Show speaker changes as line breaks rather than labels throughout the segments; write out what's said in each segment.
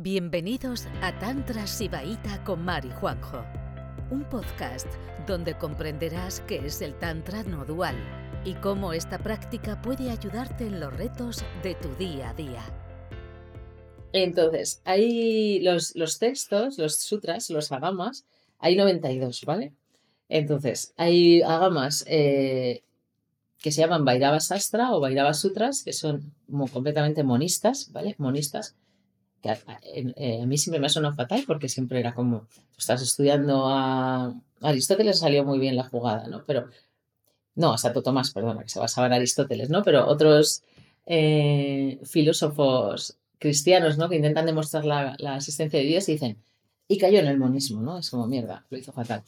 Bienvenidos a Tantra Sibaíta con Mari Juanjo, un podcast donde comprenderás qué es el Tantra no dual y cómo esta práctica puede ayudarte en los retos de tu día a día.
Entonces, hay los, los textos, los sutras, los agamas, hay 92, ¿vale? Entonces, hay agamas eh, que se llaman Vairava Sastra o Vairava Sutras, que son completamente monistas, ¿vale? Monistas, eh, a, mí siempre me ha sonado fatal porque siempre era como, tú estás estudiando a Aristóteles, salió muy bien la jugada, ¿no? Pero, no, a Santo Tomás, perdona, que se basaba en Aristóteles, ¿no? Pero otros eh, filósofos cristianos, ¿no? Que intentan demostrar la, la existencia de Dios y dicen, y cayó en el monismo, ¿no? Es como, mierda, lo hizo fatal.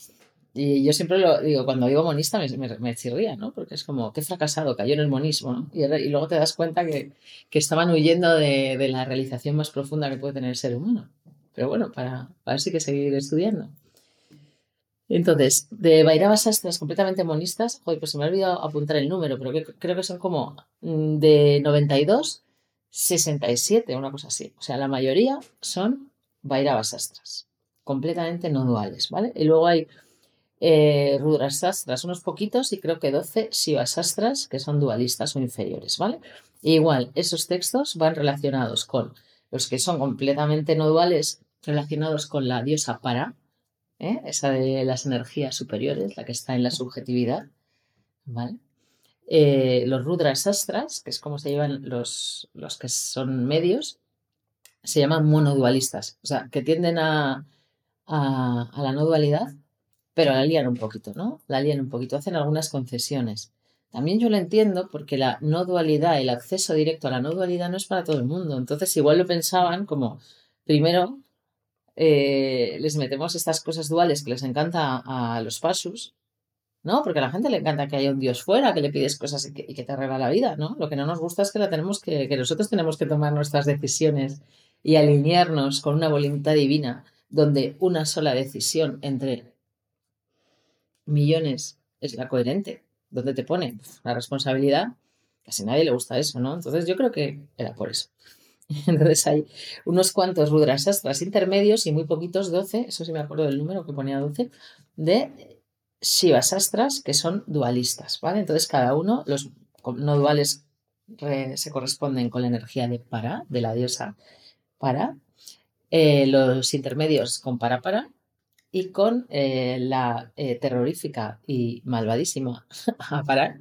Y yo siempre lo digo, cuando digo monista me, me, me, chirría, ¿no? Porque es como, qué fracasado, cayó en el monismo, ¿no? Y, luego te das cuenta que, que estaban huyendo de, de, la realización más profunda que puede tener el ser humano. Pero bueno, para, para hay que seguir estudiando. Entonces, de Vairava Sastras completamente monistas, joder, pues se me ha olvidado apuntar el número, pero creo que son como mm, de 92, 67, una cosa así. O sea, la mayoría son Vairava Sastras, completamente no duales, ¿vale? Y luego hay eh, Rudrasastras, unos poquitos, y creo que 12 Shivasastras, que son dualistas o inferiores, ¿vale? E igual, esos textos van relacionados con los que son completamente no duales, relacionados con la diosa Para, ¿eh? esa de las energías superiores, la que está en la subjetividad, ¿vale? Eh, los Rudrasastras, que es como se llevan los, los que son medios, se llaman monodualistas, o sea, que tienden a, a, a la no dualidad pero la lían un poquito, ¿no? La lían un poquito, hacen algunas concesiones. También yo lo entiendo porque la no dualidad, el acceso directo a la no dualidad no es para todo el mundo. Entonces igual lo pensaban como, primero, eh, les metemos estas cosas duales que les encanta a los pasus, ¿no? Porque a la gente le encanta que haya un Dios fuera, que le pides cosas y que, te arregla la vida, ¿no? Lo que no nos gusta es que, la tenemos que, que nosotros tenemos que tomar nuestras decisiones y alinearnos con una voluntad divina, donde una sola decisión entre millones es la coherente. ¿Dónde te pone? La responsabilidad. Casi nadie le gusta eso, ¿no? Entonces yo creo que era por eso. Entonces hay unos cuantos rudrasastras intermedios y muy poquitos, 12, eso sí me acuerdo del número que ponía 12, de shivasastras que son dualistas, ¿vale? Entonces cada uno, los no duales re, se corresponden con la energía de para, de la diosa para, eh, los intermedios con para para y con eh, la eh, terrorífica y malvadísima a parar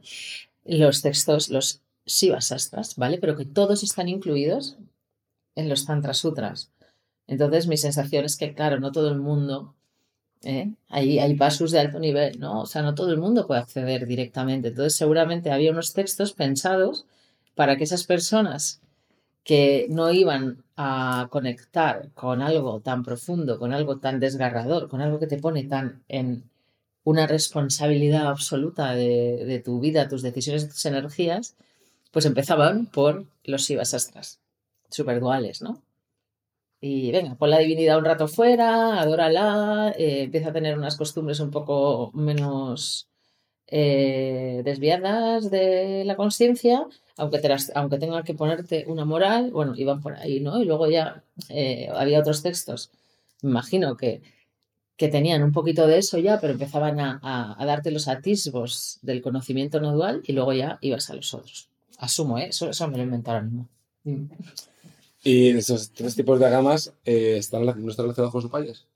los textos, los Shivasastras, ¿vale? Pero que todos están incluidos en los Tantra Sutras. Entonces, mi sensación es que, claro, no todo el mundo, ¿eh? hay, hay pasos de alto nivel, ¿no? O sea, no todo el mundo puede acceder directamente. Entonces, seguramente había unos textos pensados para que esas personas que no iban a conectar con algo tan profundo, con algo tan desgarrador, con algo que te pone tan en una responsabilidad absoluta de, tu vida, tus decisiones, tus energías, pues empezaban por los Shivasastras, super duales, ¿no? Y venga, pon la divinidad un rato fuera, adórala, eh, empieza a tener unas costumbres un poco menos eh, desviadas de la conciencia, aunque, te las, aunque tenga que ponerte una moral, bueno, iban por ahí, ¿no? Y luego ya eh, había otros textos, me imagino que, que tenían un poquito de eso ya, pero empezaban a, a, a, darte los atisbos del conocimiento no dual y luego ya ibas a los otros. Asumo, ¿eh? Eso, eso me lo inventaron. ¿no?
¿Y esos tres tipos de gamas eh, están, no están relacionados con sus?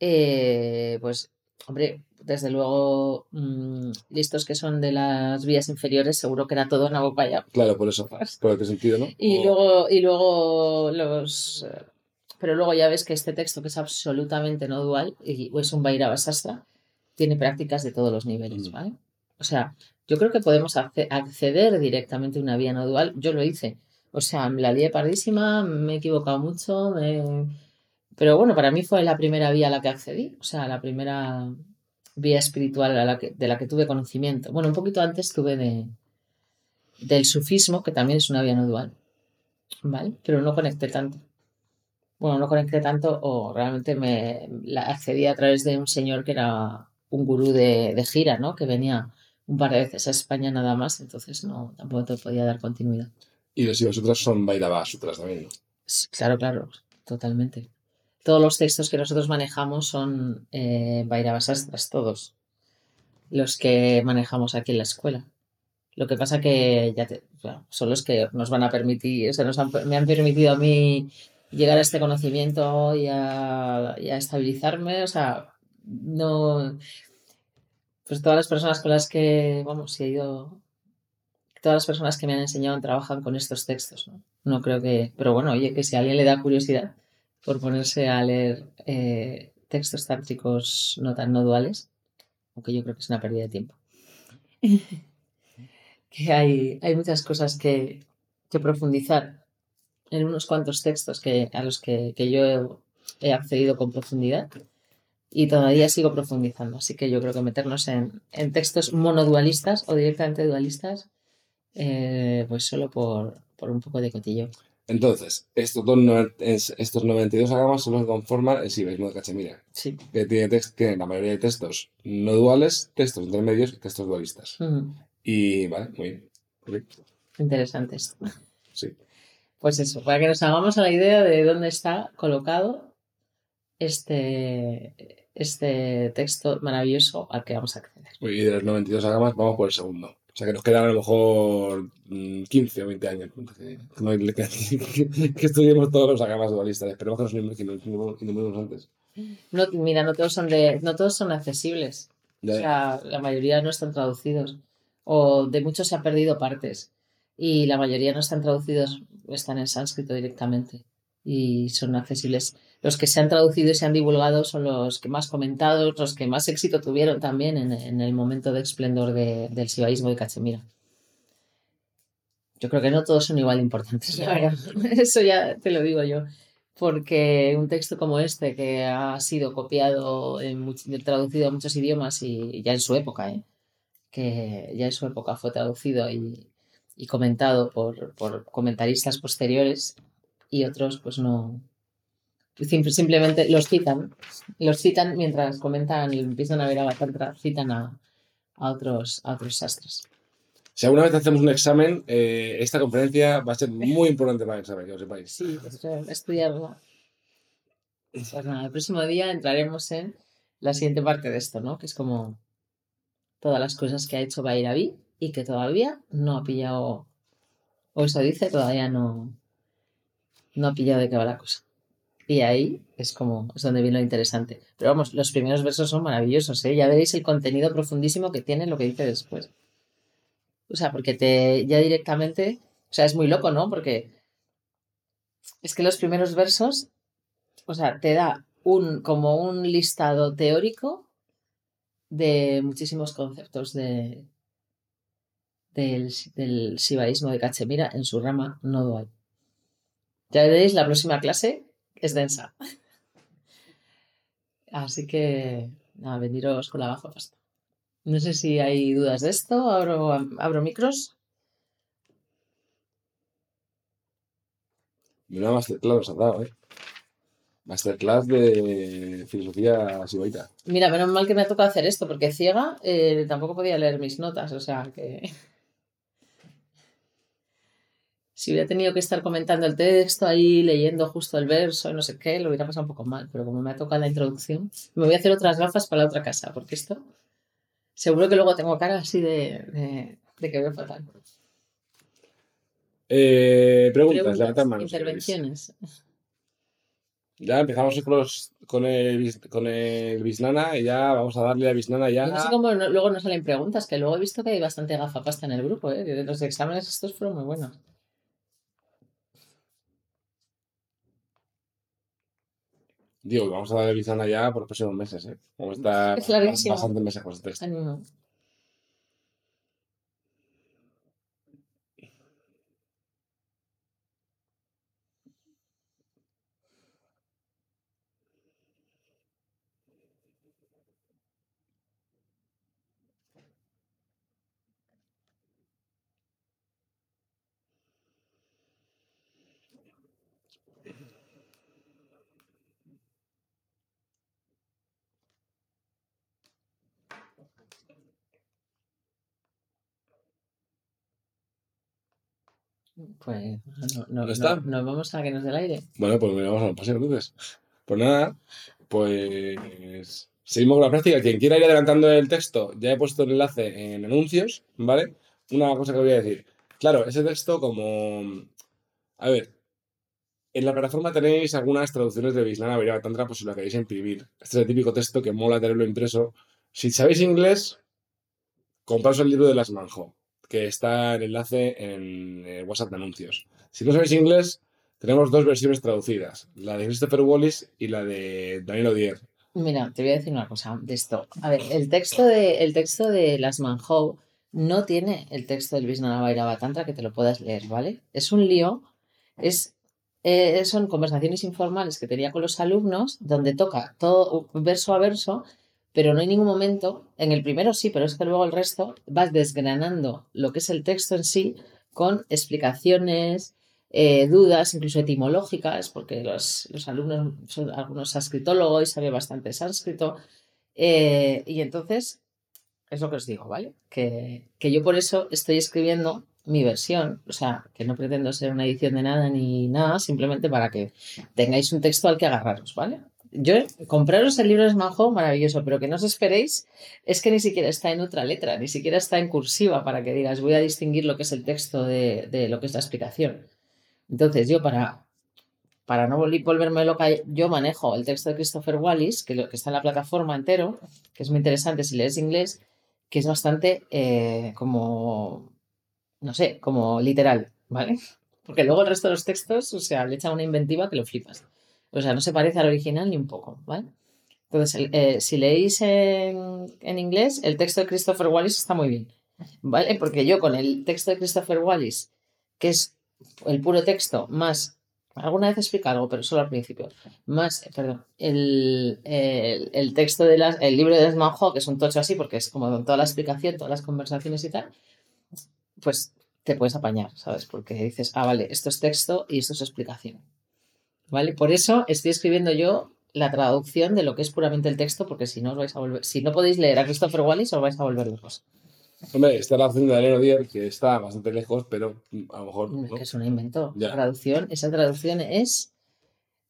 Eh, pues, hombre, desde luego, mmm, listos que son de las vías inferiores, seguro que era todo Nabopaya.
Claro, por eso, por qué sentido, ¿no?
Y, o... luego, y luego los. Pero luego ya ves que este texto, que es absolutamente no dual, y es un Vairava Sastra, tiene prácticas de todos los niveles, ¿vale? O sea, yo creo que podemos acceder directamente a una vía no dual. Yo lo hice. O sea, me la lié pardísima, me he equivocado mucho, me... pero bueno, para mí fue la primera vía a la que accedí. O sea, la primera vía espiritual a la que, de la que tuve conocimiento. Bueno, un poquito antes tuve de, del sufismo, que también es una vía no dual, ¿vale? Pero no conecté tanto. Bueno, no conecté tanto o realmente me la accedí a través de un señor que era un gurú de, de gira, ¿no? Que venía un par de veces a España nada más, entonces no, tampoco te podía dar continuidad.
Y los Shiva Sutras son Vairava Sutras también, ¿no?
Sí, claro, claro. totalmente. Todos los textos que nosotros manejamos son eh, todos los que manejamos aquí en la escuela. Lo que pasa que ya te- bueno, son los que nos van a permitir, o sea, nos han- me han permitido a mí llegar a este conocimiento y a, y a estabilizarme. O sea, no. Pues todas las personas con las que, vamos, he ido. Todas las personas que me han enseñado trabajan con estos textos, ¿no? No creo que. Pero bueno, oye, que si a alguien le da curiosidad por ponerse a leer eh, textos tántricos no tan no duales, aunque yo creo que es una pérdida de tiempo. que hay, hay muchas cosas que, que profundizar en unos cuantos textos que, a los que, que yo he, he accedido con profundidad y todavía sigo profundizando. Así que yo creo que meternos en, en textos monodualistas o directamente dualistas, eh, pues solo por, por un poco de cotillo.
Entonces, estos, dos, es- estos 92 agamas que conforman el sibaísmo de Cachemira,
Sí.
que tiene, tex- tiene la mayoría de textos no duales, textos intermedios y textos dualistas. Y vale, muy bien. Correcto.
interesante esto.
Sí.
Pues eso, para que nos hagamos a la idea de dónde está colocado este, este texto maravilloso al que vamos a acceder.
Y de los 92 agamas vamos por el segundo. O sea que nos quedan a lo mejor mm, 15 o 20 años. Que, estudiemos todos los agamas dualistas. Esperemos que nos inumemos antes.
No, mira, no todos son de, no todos son accesibles. O sea, la mayoría no están traducidos. O de muchos se han perdido partes. Y la mayoría no están traducidos, están en sánscrito directamente. Y son accesibles. Los que se han traducido y se han divulgado son los que más comentados, los que más éxito tuvieron también en, en el momento de esplendor de- del sibaísmo de Cachemira. Yo creo que no todos son igual de importantes, verdad. Eso ya te lo digo yo. Porque un texto como este, que ha sido copiado, en traducido a muchos idiomas y ya en su época, ¿eh? que ya en su época fue traducido y, y comentado por, por comentaristas posteriores y otros pues no, simplemente los citan, los citan mientras comentan el Vishnanavira Tantra, citan a, a otros, a otros sastras.
Si alguna vez hacemos un examen, eh, esta conferencia va a ser muy importante para el examen, que lo sepáis.
Sí, pues, estudiarla. Pues nada, el próximo día entraremos en la siguiente parte de esto, ¿no? Que es como todas las cosas que ha hecho Bairavi y que todavía no ha pillado, o eso dice, todavía no, no ha pillado de qué va la cosa. Y ahí es como, es donde viene lo interesante. Pero vamos, los primeros versos son maravillosos, ¿eh? Ya veréis el contenido profundísimo que tiene lo que dice después. O sea, porque te, ya directamente, o sea, es muy loco, ¿no? Porque es que los primeros versos, o sea, te da un, como un listado teórico de muchísimos conceptos de, del, del sibaísmo de Cachemira en su rama no dual. Ya veréis, la próxima clase es densa. Así que, nada, veniros con la baja pasta. No sé si hay dudas de esto. Abro, abro micros.
Y una masterclass nos has dado, ¿eh? Masterclass de filosofía sibaita.
Mira, menos mal que me ha tocado hacer esto, porque ciega eh, tampoco podía leer mis notas, o sea que. Si hubiera tenido que estar comentando el texto ahí, leyendo justo el verso no sé qué, lo hubiera pasado un poco mal, pero como me ha tocado la introducción, me voy a hacer otras gafas para la otra casa, porque esto. Seguro que luego tengo cara así de, de, de que veo fatal.
Eh, preguntas,
Preguntas,
levantad manos.
intervenciones.
Ya empezamos con, los, con, el, con el Bisnana y ya vamos a darle a Bisnana ya.
Yo no sé cómo no- luego no salen preguntas, que luego he visto que hay bastante gafapasta en el grupo, ¿eh? Los exámenes estos fueron muy buenos.
Digo, vamos a darle Bizana ya por los próximos meses, ¿eh? Vamos a estar
es
bastante meses con este texto.
Pues no, no,
¿No está?
no- nos vamos a que nos dé el aire.
Bueno, pues vamos a un paseo entonces. Pues nada, pues seguimos con la práctica. Quien quiera ir adelantando el texto, ya he puesto el enlace en anuncios, ¿vale? Una cosa que voy a decir. Claro, ese texto como... A ver, en la plataforma tenéis algunas traducciones de Visnana Vairava Tantra, pues si lo queréis imprimir. Este es el típico texto que mola tenerlo impreso. Si sabéis inglés, compraos el libro de las Manjo, que está el enlace en el WhatsApp de anuncios. Si no sabéis inglés, tenemos dos versiones traducidas, la de Christopher Wallis y la de Daniel Odier.
Mira, te voy a decir una cosa de esto. A ver, el texto de, el texto de las Manhou no tiene el texto del Visnana Vairava Tantra que te lo puedas leer, ¿vale? Es un lío, es, eh, son conversaciones informales que tenía con los alumnos donde toca todo verso a verso, pero no hay ningún momento, en el primero sí, pero es que luego el resto vas desgranando lo que es el texto en sí con explicaciones, eh, dudas, incluso etimológicas, porque los, los alumnos son algunos sánscritólogos y saben bastante sánscrito. Eh, y entonces, es lo que os digo, ¿vale? Que, que yo por eso estoy escribiendo mi versión, o sea, que no pretendo ser una edición de nada ni nada, simplemente para que tengáis un texto al que agarraros, ¿vale? Yo, compraros el libro de Smanjo, maravilloso, pero que no os esperéis, es que ni siquiera está en otra letra, ni siquiera está en cursiva para que digas, voy a distinguir lo que es el texto de, de lo que es la explicación. Entonces, yo para, para no vol- volverme loca, yo manejo el texto de Christopher Wallis, que, lo, que está en la plataforma entero, que es muy interesante si lees inglés, que es bastante eh, como, no sé, como literal, ¿vale? Porque luego el resto de los textos, o sea, le echan una inventiva que lo flipas. O sea, no se parece al original ni un poco, ¿vale? Entonces, eh, si leéis en, inglés, el texto de Christopher Wallis está muy bien, ¿vale? Porque yo con el texto de Christopher Wallis, que es el puro texto, más, alguna vez explica algo, pero solo al principio, más, perdón, el, el, el texto de las, el libro de Desmond Hawk, que es un tocho así, porque es como con toda la explicación, todas las conversaciones y tal, pues te puedes apañar, ¿sabes? Porque dices, ah, vale, esto es texto y esto es explicación. ¿Vale? Por eso estoy escribiendo yo la traducción de lo que es puramente el texto, porque si no os vais a volver, si no podéis leer a Christopher Wallis, os vais a volver locos.
Hombre, está la opción de Daniel Odier, que está bastante lejos, pero mm, a lo mejor...
Es
¿no?
que es un invento.
Ya.
La traducción, esa traducción es.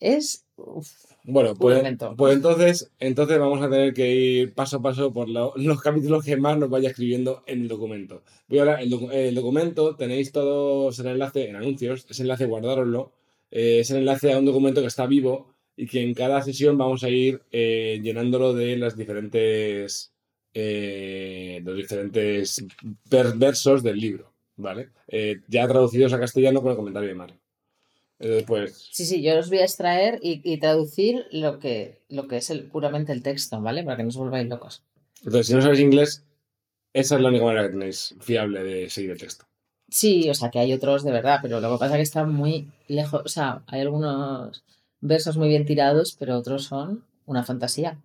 Es. uf,
Bueno, pues, pues entonces, entonces vamos a tener que ir paso a paso por lo- los capítulos que más nos vaya escribiendo en el documento. Voy a hablar, el, el documento, tenéis todos el enlace en anuncios, ese enlace guardároslo, eh, es el enlace a un documento que está vivo y que en cada sesión vamos a ir eh, llenándolo de las diferentes, eh, los diferentes ver- versos del libro, ¿vale? Eh, ya traducidos a castellano con el comentario de Mar. Eh, pues
Sí, sí, yo os voy a extraer y, y traducir lo que, lo que es el, puramente el texto, ¿vale? Para que no os volváis locos.
Entonces, si no sabéis inglés, esa es la única manera que tenéis fiable de seguir el texto.
Sí, o sea que hay otros de verdad, pero lo que pasa es que están muy lejos. O sea, hay algunos versos muy bien tirados, pero otros son una fantasía.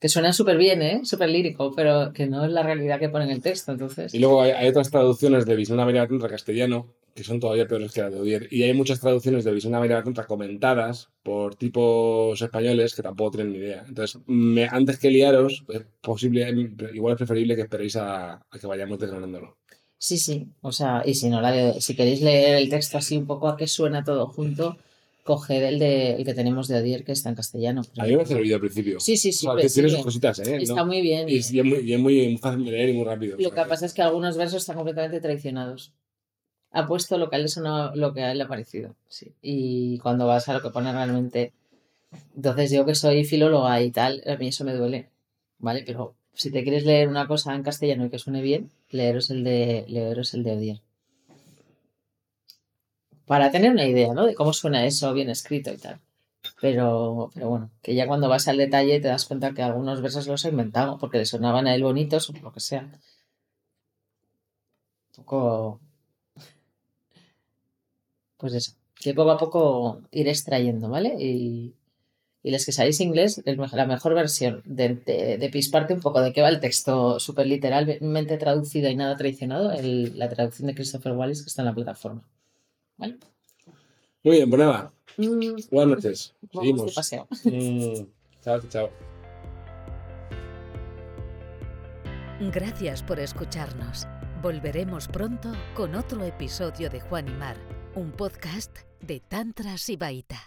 Que suenan súper bien, ¿eh? Súper lírico, pero que no es la realidad que pone en el texto, entonces.
Y luego hay, otras traducciones de Visión América Tantra castellano que son todavía peores que la de Odier. Y hay muchas traducciones de Visión América Tantra comentadas por tipos españoles que tampoco tienen ni idea. Entonces, me- antes que liaros, es posible, igual es preferible que esperéis a, a que vayamos desgranándolo.
Sí, sí. O sea, y si no la si queréis leer el texto así un poco a qué suena todo junto, coged el de el que tenemos de Odier, que está en castellano.
A mí me ha servido al principio.
Sí, sí, sí.
O sea, que tiene sus cositas, ¿eh?
Está
¿no?
muy bien.
Y, es- y es muy, y es muy- muy fácil de leer y muy rápido.
Lo que pasa es que algunos versos están completamente traicionados. Ha puesto lo que a él, lo que a él le ha parecido. Sí. Y cuando vas a lo que pone realmente. Entonces, yo que soy filóloga y tal, a mí eso me duele. ¿Vale? Pero si te quieres leer una cosa en castellano y que suene bien, leeros el de, leeros el de Odier. Para tener una idea, ¿no? De cómo suena eso bien escrito y tal. Pero, pero bueno, que ya cuando vas al detalle te das cuenta que algunos versos los ha inventado porque le sonaban a él bonitos o lo que sea. Un poco. Pues eso, que poco a poco ir extrayendo, ¿vale? Y, y los que sabéis inglés, la mejor versión de, de, de pisparte un poco de qué va el texto súper literalmente traducido y nada traicionado, el- la traducción de Christopher Wallis que está en la plataforma. ¿Vale?
Muy bien, pues nada.
Mm,
Buenas noches.
vamos de
Seguimos.
paseo.
Mm, chao, chao.
Gracias por escucharnos. Volveremos pronto con otro episodio de Juan y Mar, un podcast de Tantra Sibaita.